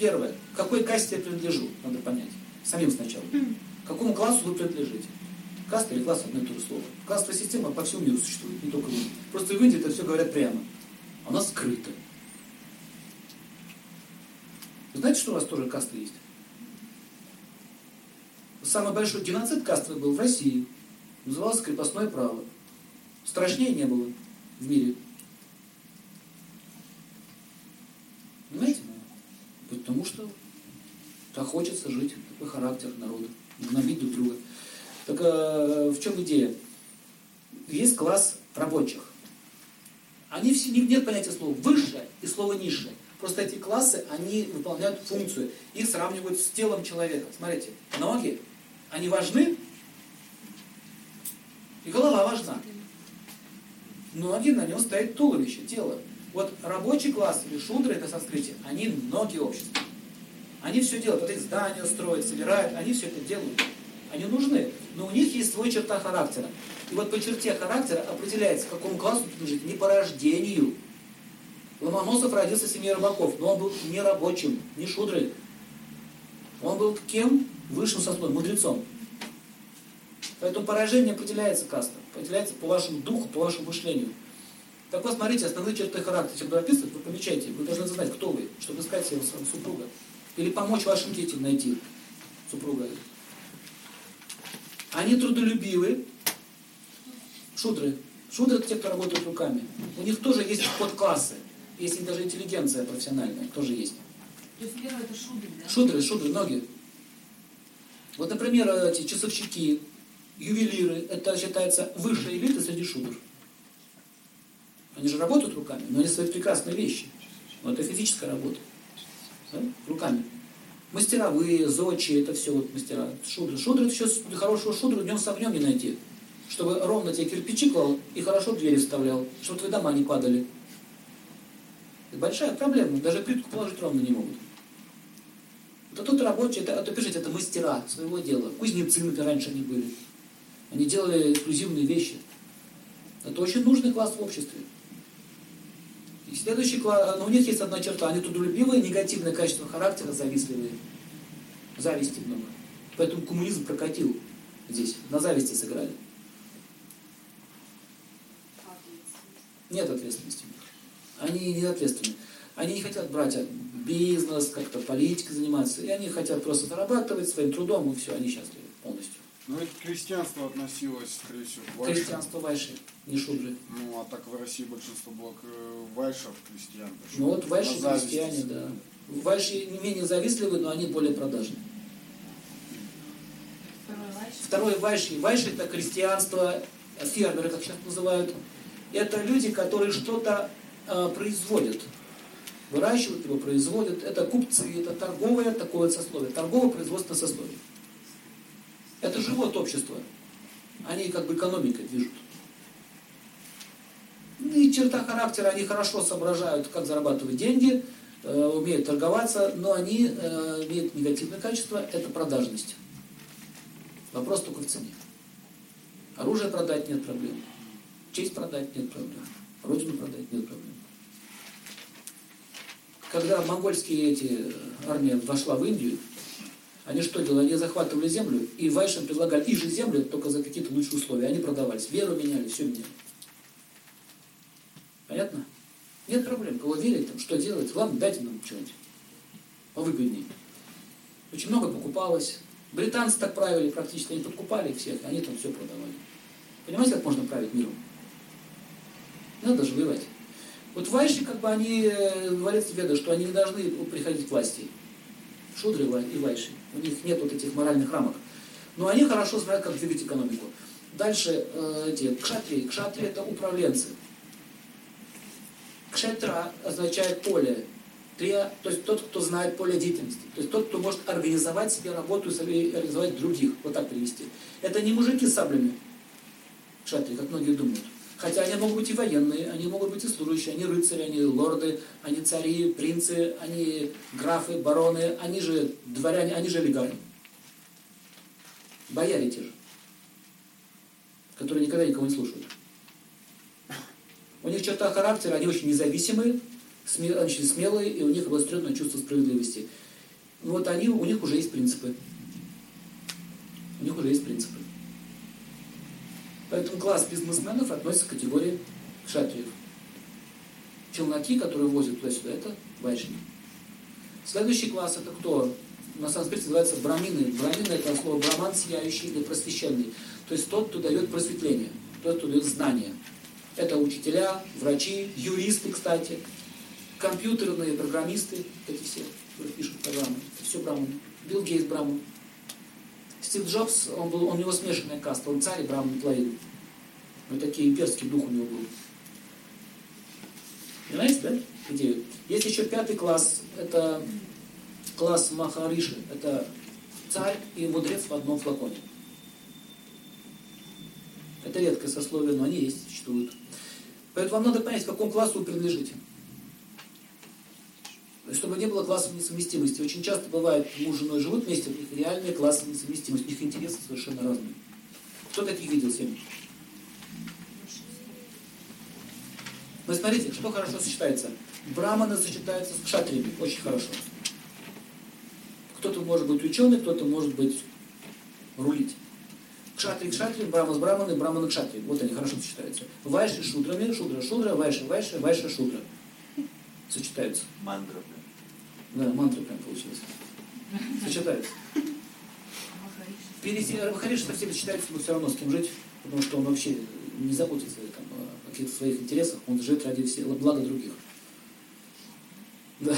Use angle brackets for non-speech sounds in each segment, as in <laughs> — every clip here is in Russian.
Первое. К какой касте я принадлежу? Надо понять. Самим сначала. К какому классу вы принадлежите? Каста или класс одно и то же слово. Кастовая система по всему миру существует, не только в Индии. Просто в Индии это все говорят прямо. А у нас скрыто. Вы знаете, что у вас тоже касты есть? Самый большой геноцид кастовый был в России. Назывался крепостное право. Страшнее не было в мире. Понимаете? Потому что так хочется жить, такой характер народа, гнобить друг друга. Так э, в чем идея? Есть класс рабочих. Они все, нет понятия слова высшее и слова низшее. Просто эти классы, они выполняют функцию. Их сравнивают с телом человека. Смотрите, ноги, они важны, и голова важна. Ноги, на нем стоит туловище, тело. Вот рабочий класс или шудры, это санскрите, они ноги общества. Они все делают, вот их здания строят, собирают, они все это делают. Они нужны, но у них есть свой черта характера. И вот по черте характера определяется, к какому классу принадлежит не по рождению. Ломоносов родился в семье рыбаков, но он был не рабочим, не шудрой. Он был кем? Высшим сословием, мудрецом. Поэтому поражение определяется каста, определяется по вашему духу, по вашему мышлению. Так вот, смотрите, основные черты характера, если буду описывать, вы помечайте, вы должны знать, кто вы, чтобы искать своего супруга. Или помочь вашим детям найти супруга. Они трудолюбивы, шудры. Шудры это те, кто работают руками. У них тоже есть подклассы. Есть даже интеллигенция профессиональная, тоже есть. То есть первое это шудры, да? Шудры, шудры, ноги. Вот, например, эти часовщики, ювелиры, это считается высшая элита среди шудр. Они же работают руками, но они свои прекрасные вещи. Но это физическая работа. Да? Руками. Мастеровые, зодчие, это все вот мастера. Шудры. Шудры, это сейчас хорошего шудра днем с огнем не найти. Чтобы ровно тебе кирпичи клал и хорошо двери вставлял, чтобы твои дома не падали. Это большая проблема. Даже плитку положить ровно не могут. Это тут рабочие, это, это, пишите, это мастера своего дела. Кузнецы, например, раньше они были. Они делали эксклюзивные вещи. Это очень нужный класс в обществе. И следующий класс, но у них есть одна черта, они трудолюбивые, негативное качество характера, завистливые. Зависти много. Поэтому коммунизм прокатил здесь, на зависти сыграли. Нет ответственности. Они не ответственны. Они не хотят брать бизнес, как-то политикой заниматься. И они хотят просто зарабатывать своим трудом, и все, они счастливы. Ну, это к крестьянству относилось, скорее всего, к вайшам. Крестьянство вайши, не шудры. Ну, а так в России большинство было э, вайшев крестьян. Ну, вот вайши крестьяне, да. Вайши не менее завистливы, но они более продажны. Второй вайши. Вайши это крестьянство, фермеры, как сейчас называют. Это люди, которые что-то э, производят выращивают его, производят. Это купцы, это торговое такое сословие, торгово-производственное сословие. Это живот общества. Они как бы экономикой движут. И черта характера, они хорошо соображают, как зарабатывать деньги, э, умеют торговаться, но они э, имеют негативное качество, это продажность. Вопрос только в цене. Оружие продать нет проблем. Честь продать нет проблем. Родину продать нет проблем когда монгольские эти армия вошла в Индию, они что делали? Они захватывали землю, и вайшам предлагали их же землю, только за какие-то лучшие условия. Они продавались, веру меняли, все меняли. Понятно? Нет проблем. Кого верить, там, что делать? Ладно, дайте нам что-нибудь повыгоднее. Очень много покупалось. Британцы так правили практически, они подкупали всех, они там все продавали. Понимаете, как можно править миром? Надо же воевать. Вот вайши, как бы они э, говорят веды, что они не должны приходить к власти. Шудры и вайши. У них нет вот этих моральных рамок. Но они хорошо знают, как двигать экономику. Дальше э, эти кшатри. Кшатри это управленцы. Кшетра означает поле. Трия, то есть тот, кто знает поле деятельности. То есть тот, кто может организовать себе работу и организовать других. Вот так перевести. Это не мужики с саблями. Кшатри, как многие думают. Хотя они могут быть и военные, они могут быть и служащие, они рыцари, они лорды, они цари, принцы, они графы, бароны, они же дворяне, они же олигархи. Бояре те же, которые никогда никого не слушают. У них черта характера, они очень независимые, очень смелые, и у них обостренное чувство справедливости. вот они, у них уже есть принципы. У них уже есть принципы. Поэтому класс бизнесменов относится к категории кшатриев. Челноки, которые возят туда-сюда, это вайшни. Следующий класс это кто? На санскрите называется брамины. Брамины это слово браман, сияющий или просвещенный. То есть тот, кто дает просветление, тот, кто дает знания. Это учителя, врачи, юристы, кстати, компьютерные программисты, эти все, которые пишут программы. Это все браманы. Билл Гейтс браман. Стив Джобс, он был, он у него смешанная каста, он царь и браман половину. Вот такие имперский дух у него был. Понимаете, да, идею? Есть еще пятый класс, это класс Махариши, это царь и мудрец в одном флаконе. Это редкое сословие, но они есть, существуют. Поэтому вам надо понять, к какому классу вы принадлежите. Чтобы не было классовой несовместимости. Очень часто бывает, муж с женой живут вместе, у них реальная классовая несовместимость, у них интересы совершенно разные. Кто таких видел сегодня? Вы смотрите, что хорошо сочетается. Браманы сочетаются с кшатриями, очень хорошо. Кто-то может быть ученый, кто-то может быть рулить. Кшатри кшатри, брама с браманы, браманы кшатри. Вот они хорошо сочетаются. Вайши шудрами, шудра шудра, вайши вайши, вайша шудра. Сочетаются. Мантра. Да, мантра прям получилось. Сочетаются. Переси... Махариш совсем сочетается, но все равно с кем жить, потому что он вообще не заботится там, о каких-то своих интересах, он живет ради всех, блага других. Да.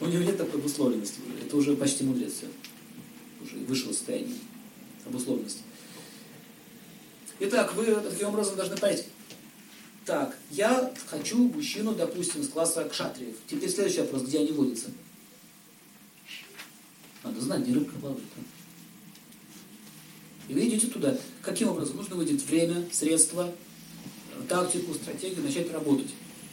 У него нет такой обусловленности. Это уже почти мудрец все. Уже вышло состояние обусловленности. Итак, вы таким образом должны понять. Так, я хочу мужчину, допустим, с класса кшатриев. Теперь следующий вопрос, где они водятся? Надо знать, где рыбка плавает. И вы идете туда. Каким образом? Нужно выделить время, средства, тактику, стратегию, начать работать.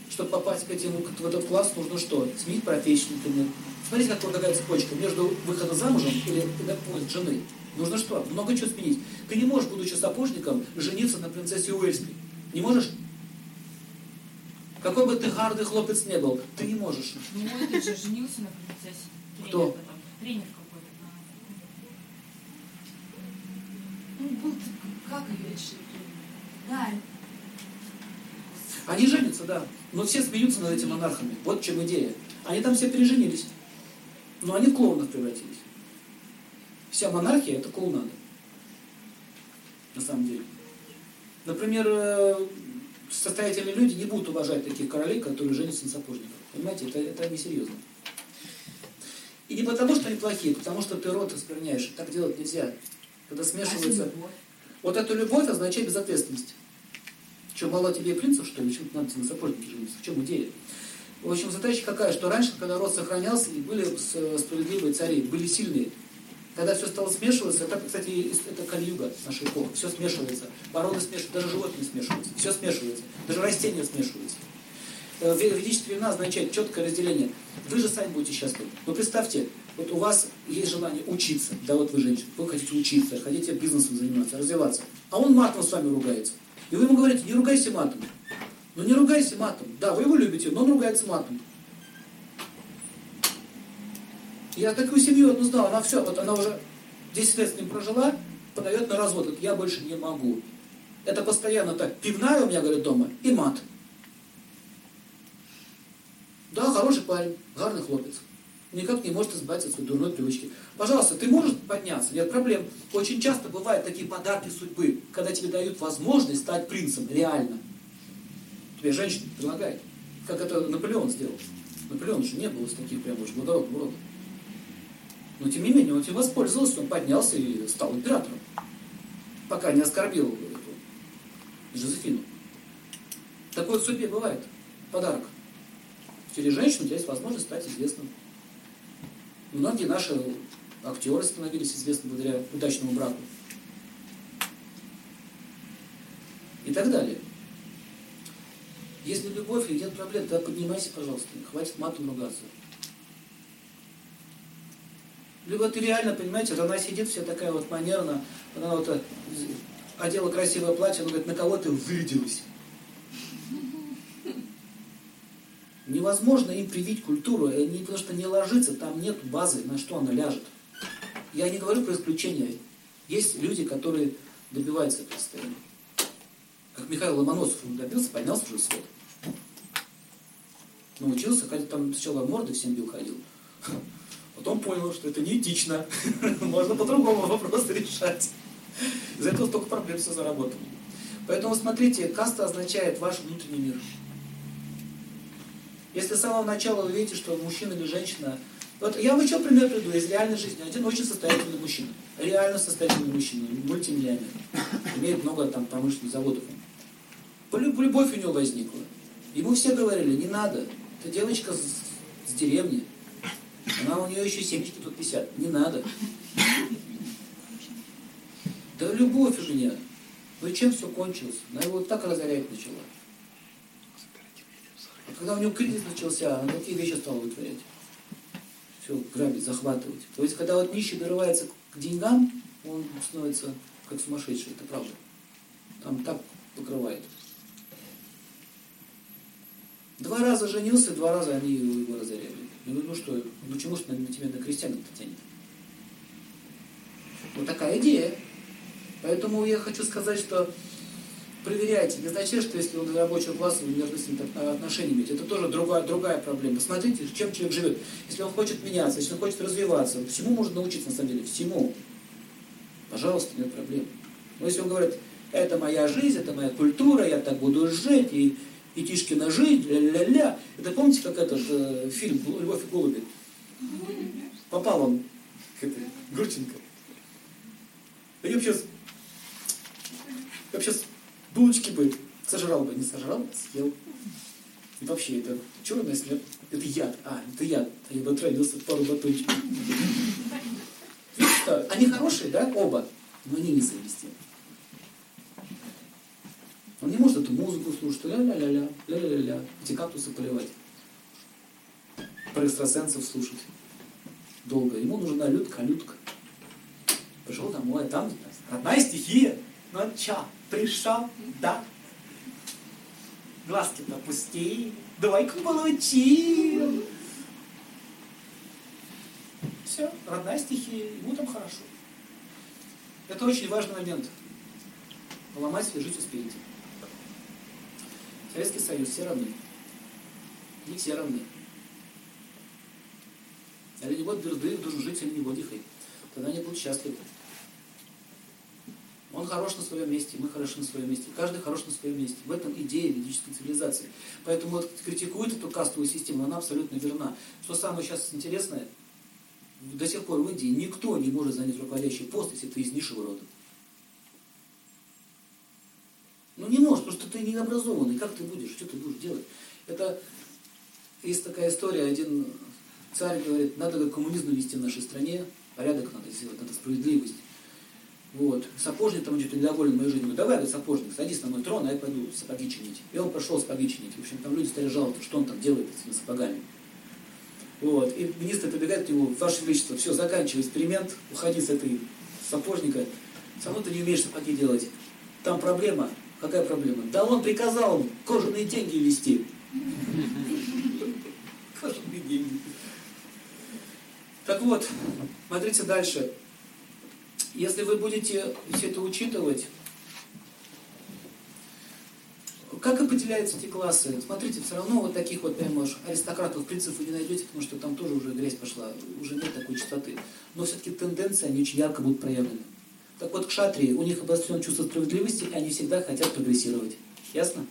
Чтобы попасть к этим, в этот класс, нужно что? Сменить профессию, например. Смотрите, как вот такая цепочка между выходом замужем или поиск жены. Нужно что? Много чего сменить. Ты не можешь, будучи сапожником, жениться на принцессе Уэльской. Не можешь? Какой бы ты гардый хлопец не был, ты не можешь. Ну, мой же женился на принцессе. Кто? Тренер, тренер какой-то. Ну, был как ее решили? Да. Они женятся, да. Но все смеются над этими монархами. Вот в чем идея. Они там все переженились. Но они в клоунов превратились. Вся монархия – это клоунада. На самом деле. Например, э, состоятельные люди не будут уважать таких королей, которые женятся на сапожниках. Понимаете, это, это несерьезно. И не потому, что они плохие, а потому что ты рот оскверняешь. Так делать нельзя. Когда смешивается... Вот эту любовь означает безответственность. Что, мало тебе принцев, что ли? Почему надо на сапожнике жениться? В чем идея? В общем, задача какая, что раньше, когда род сохранялся, и были справедливые цари, были сильные. Когда все стало смешиваться, это, кстати, это кальюга наша эпоха, все смешивается. Породы смешиваются, даже животные смешиваются, все смешивается, даже растения смешиваются. Э, в ведические времена означает четкое разделение. Вы же сами будете счастливы. Но представьте, вот у вас есть желание учиться, да вот вы женщина, вы хотите учиться, хотите бизнесом заниматься, развиваться, а он матом с вами ругается. И вы ему говорите, не ругайся матом. Ну не ругайся матом. Да, вы его любите, но он ругается матом. Я такую семью одну знал, она все, вот она уже 10 лет с ним прожила, подает на развод. Вот я больше не могу. Это постоянно так. Пивная у меня, говорит, дома и мат. Да, хороший парень, гарный хлопец. Никак не может избавиться от своей дурной привычки. Пожалуйста, ты можешь подняться? Нет проблем. Очень часто бывают такие подарки судьбы, когда тебе дают возможность стать принцем, реально. Тебе женщина предлагает. Как это Наполеон сделал. Наполеон же не был из таких прям очень благородного рода. Но тем не менее, он этим воспользовался, он поднялся и стал императором. Пока не оскорбил эту Жозефину. Такое в судьбе бывает. Подарок. Через женщину у тебя есть возможность стать известным. Многие наши актеры становились известны благодаря удачному браку. И так далее. Если любовь нет проблем, тогда поднимайся, пожалуйста. Хватит матом ругаться. Ты реально, понимаете, вот она сидит вся такая вот манерно, она вот э, одела красивое платье, она говорит, на кого ты вырядилась? Невозможно им привить культуру, они что не ложится, там нет базы, на что она ляжет. Я не говорю про исключения. Есть люди, которые добиваются этого состояния. Как Михаил Ломоносов он добился, поднялся уже в свет. Научился, хотя там сначала морды всем бил ходил. Потом понял, что это неэтично. <laughs> Можно по-другому вопрос решать. Из-за этого столько проблем все заработало. Поэтому смотрите, каста означает ваш внутренний мир. Если с самого начала вы видите, что мужчина или женщина... Вот я вам еще пример приду из реальной жизни. Один очень состоятельный мужчина. Реально состоятельный мужчина, мультимиллионер. Имеет много там промышленных заводов. Любовь у него возникла. Ему все говорили, не надо. Это девочка с, с деревни. Она у нее еще семечки тут висят. Не надо. Да любовь у меня. Ну чем все кончилось? Она его вот так разорять начала. А когда у него кризис начался, она такие вещи стала вытворять. Все, грабить, захватывать. То есть, когда вот нищий дорывается к деньгам, он становится как сумасшедший, это правда. Там так покрывает. Два раза женился, два раза они его разоряли. Ну, ну что, ну чему что на, тебя на крестьянок-то тянет? Вот такая идея. Поэтому я хочу сказать, что проверяйте. Не означает, что если он рабочего класса, вы между с ним отношения имеете. Это тоже другая, другая проблема. Смотрите, чем человек живет. Если он хочет меняться, если он хочет развиваться, всему можно научиться на самом деле. Всему. Пожалуйста, нет проблем. Но если он говорит, это моя жизнь, это моя культура, я так буду жить, и, и Тишкина жизнь, ля-ля-ля. Это помните, как этот э, фильм «Любовь и голуби»? Попал он к этой Гурченко. Я вообще, вообще булочки бы сожрал бы, не сожрал, съел. И вообще, это черный след, это яд. А, это яд. А я бы отравился пару батончиков. Они хорошие, да, оба, но они не совместимы. Он не может эту музыку слушать, ля-ля-ля-ля, ля-ля-ля-ля, эти кактусы поливать, про экстрасенсов слушать долго. Ему нужна людка, людка. Пришел домой, а там родная стихия. Ну а чё, пришел, да? Глазки-то давай-ка получи. Все, родная стихия, ему там хорошо. Это очень важный момент. Поломать себе жизнь. Советский Союз, все равны. Не все равны. Але не вот берды, должен жить, или не водихай. Тогда они будут счастливы. Он хорош на своем месте, мы хороши на своем месте. Каждый хорош на своем месте. В этом идея ведической цивилизации. Поэтому вот критикует эту кастовую систему, она абсолютно верна. Что самое сейчас интересное, до сих пор в Индии никто не может занять руководящий пост, если ты из низшего рода. Ну не потому что ты не образованный. Как ты будешь? Что ты будешь делать? Это есть такая история, один царь говорит, надо коммунизм вести в нашей стране, порядок надо сделать, надо справедливость. Вот. Сапожник там что-то недоволен моей жизнью. Говорит, давай, говорит, сапожник, садись на мой трон, а я пойду сапоги чинить. И он пошел сапоги чинить. В общем, там люди стали жаловаться, что он там делает с этими сапогами. Вот. И министр прибегает к нему, Ваше Величество, все, заканчивай эксперимент, уходи с этой сапожника. Само ты не умеешь сапоги делать. Там проблема. Какая проблема? Да он приказал кожаные деньги вести. Кожаные деньги. Так вот, смотрите дальше. Если вы будете все это учитывать, как определяются эти классы? Смотрите, все равно вот таких вот прямо уж аристократов, принципов вы не найдете, потому что там тоже уже грязь пошла, уже нет такой чистоты. Но все-таки тенденции, они очень ярко будут проявлены. Так вот, к шатрии, у них обострено чувство справедливости, и они всегда хотят прогрессировать. Ясно?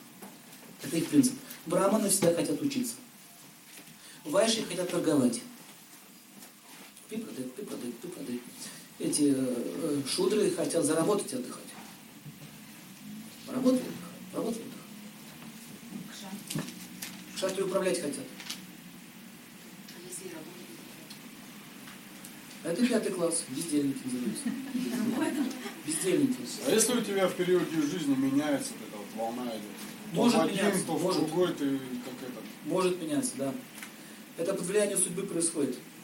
Это их принцип. Браманы всегда хотят учиться. Вайши хотят торговать. Ты продай, ты продай, ты продай. Эти э, шудры хотят заработать и отдыхать. Работать, работать, отдыхать. Шатри управлять хотят. А если работать? Это пятый класс, бездельники называются. <laughs> Бездельники. А если у тебя в периоде жизни меняется вот эта вот волна идет? Может один, меняться, то в может. другой ты как это. Может меняться, да. Это под влиянием судьбы происходит.